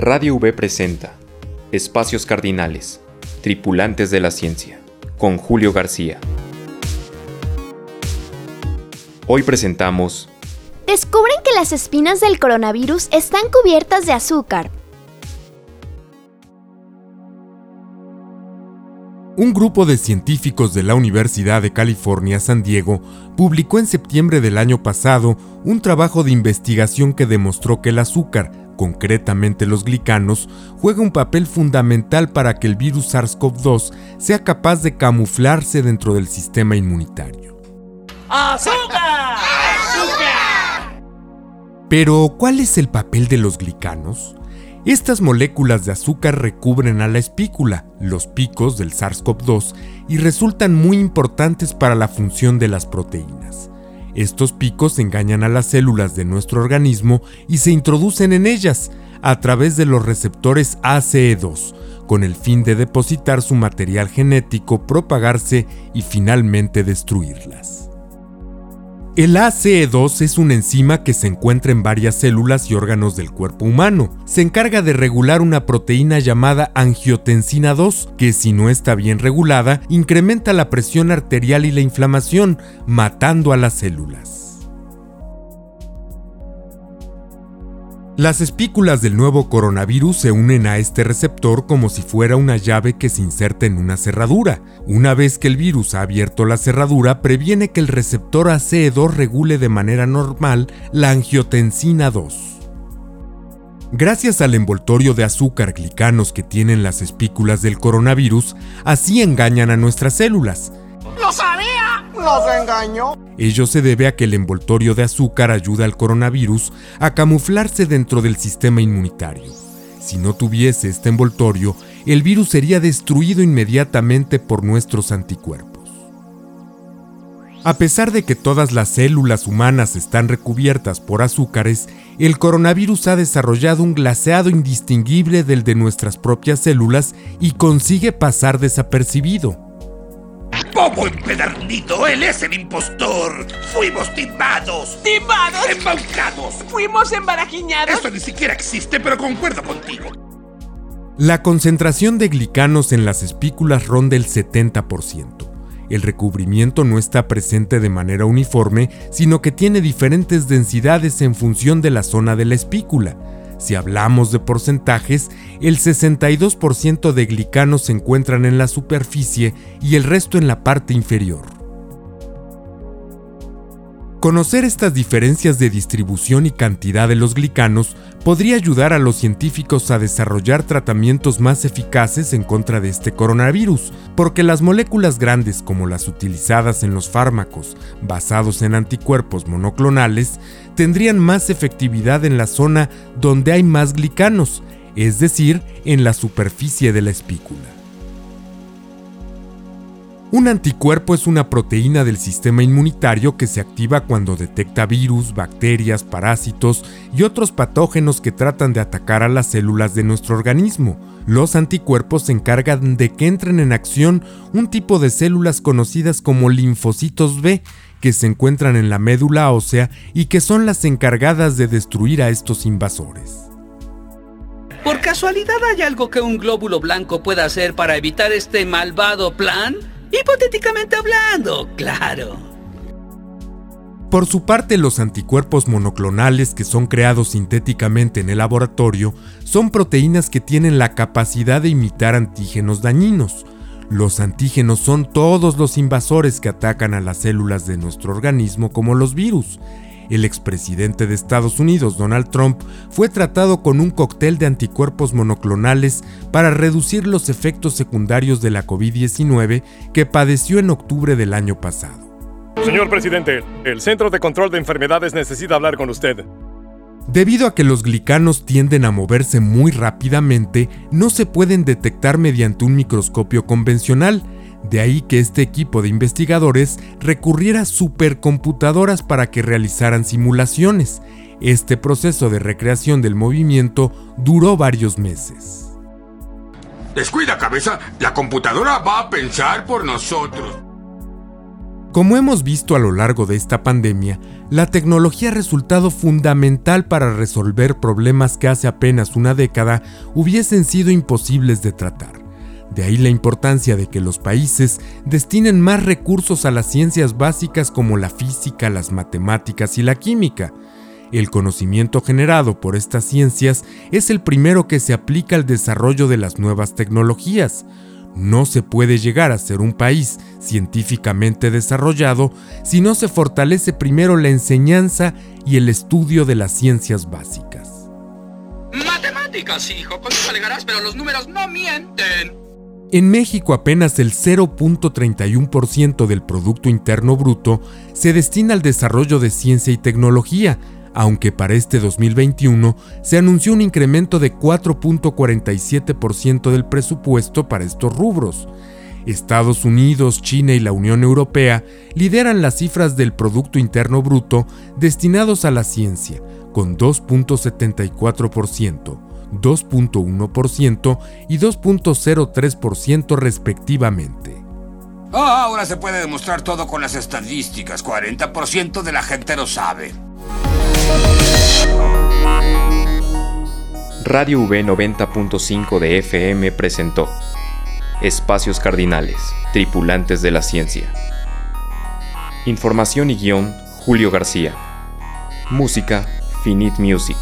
Radio V presenta Espacios Cardinales, Tripulantes de la Ciencia, con Julio García. Hoy presentamos... Descubren que las espinas del coronavirus están cubiertas de azúcar. Un grupo de científicos de la Universidad de California, San Diego, publicó en septiembre del año pasado un trabajo de investigación que demostró que el azúcar, concretamente los glicanos, juega un papel fundamental para que el virus SARS-CoV-2 sea capaz de camuflarse dentro del sistema inmunitario. ¡Azúcar! ¡Azúcar! Pero, ¿cuál es el papel de los glicanos? Estas moléculas de azúcar recubren a la espícula, los picos del SARS-CoV-2, y resultan muy importantes para la función de las proteínas. Estos picos engañan a las células de nuestro organismo y se introducen en ellas a través de los receptores ACE2, con el fin de depositar su material genético, propagarse y finalmente destruirlas. El ACE2 es una enzima que se encuentra en varias células y órganos del cuerpo humano. Se encarga de regular una proteína llamada angiotensina 2, que si no está bien regulada, incrementa la presión arterial y la inflamación, matando a las células. Las espículas del nuevo coronavirus se unen a este receptor como si fuera una llave que se inserta en una cerradura. Una vez que el virus ha abierto la cerradura, previene que el receptor ACE2 regule de manera normal la angiotensina 2. Gracias al envoltorio de azúcar glicanos que tienen las espículas del coronavirus, así engañan a nuestras células. ¡Lo sabía! ¡Nos engañó! Ello se debe a que el envoltorio de azúcar ayuda al coronavirus a camuflarse dentro del sistema inmunitario. Si no tuviese este envoltorio, el virus sería destruido inmediatamente por nuestros anticuerpos. A pesar de que todas las células humanas están recubiertas por azúcares, el coronavirus ha desarrollado un glaseado indistinguible del de nuestras propias células y consigue pasar desapercibido. ¡Bobo empedernito! ¡Él es el impostor! ¡Fuimos timados! ¡Timados! ¡Embaucados! ¡Fuimos embarajiñados! Eso ni siquiera existe, pero concuerdo contigo. La concentración de glicanos en las espículas ronda el 70%. El recubrimiento no está presente de manera uniforme, sino que tiene diferentes densidades en función de la zona de la espícula. Si hablamos de porcentajes, el 62% de glicanos se encuentran en la superficie y el resto en la parte inferior. Conocer estas diferencias de distribución y cantidad de los glicanos podría ayudar a los científicos a desarrollar tratamientos más eficaces en contra de este coronavirus, porque las moléculas grandes como las utilizadas en los fármacos basados en anticuerpos monoclonales tendrían más efectividad en la zona donde hay más glicanos, es decir, en la superficie de la espícula. Un anticuerpo es una proteína del sistema inmunitario que se activa cuando detecta virus, bacterias, parásitos y otros patógenos que tratan de atacar a las células de nuestro organismo. Los anticuerpos se encargan de que entren en acción un tipo de células conocidas como linfocitos B, que se encuentran en la médula ósea y que son las encargadas de destruir a estos invasores. ¿Por casualidad hay algo que un glóbulo blanco pueda hacer para evitar este malvado plan? Hipotéticamente hablando, claro. Por su parte, los anticuerpos monoclonales que son creados sintéticamente en el laboratorio son proteínas que tienen la capacidad de imitar antígenos dañinos. Los antígenos son todos los invasores que atacan a las células de nuestro organismo como los virus. El expresidente de Estados Unidos, Donald Trump, fue tratado con un cóctel de anticuerpos monoclonales para reducir los efectos secundarios de la COVID-19 que padeció en octubre del año pasado. Señor presidente, el Centro de Control de Enfermedades necesita hablar con usted. Debido a que los glicanos tienden a moverse muy rápidamente, no se pueden detectar mediante un microscopio convencional, de ahí que este equipo de investigadores recurriera a supercomputadoras para que realizaran simulaciones. Este proceso de recreación del movimiento duró varios meses. Descuida, cabeza. La computadora va a pensar por nosotros. Como hemos visto a lo largo de esta pandemia, la tecnología ha resultado fundamental para resolver problemas que hace apenas una década hubiesen sido imposibles de tratar. De ahí la importancia de que los países destinen más recursos a las ciencias básicas como la física, las matemáticas y la química. El conocimiento generado por estas ciencias es el primero que se aplica al desarrollo de las nuevas tecnologías. No se puede llegar a ser un país científicamente desarrollado si no se fortalece primero la enseñanza y el estudio de las ciencias básicas. Matemáticas, hijo, con eso alegarás, pero los números no mienten. En México apenas el 0.31% del Producto Interno Bruto se destina al desarrollo de ciencia y tecnología, aunque para este 2021 se anunció un incremento de 4.47% del presupuesto para estos rubros. Estados Unidos, China y la Unión Europea lideran las cifras del Producto Interno Bruto destinados a la ciencia, con 2.74%, 2.1% y 2.03% respectivamente. Oh, ahora se puede demostrar todo con las estadísticas. 40% de la gente lo sabe. Radio V 90.5 de FM presentó Espacios Cardinales, Tripulantes de la Ciencia. Información y guion, Julio García. Música, Finite Music.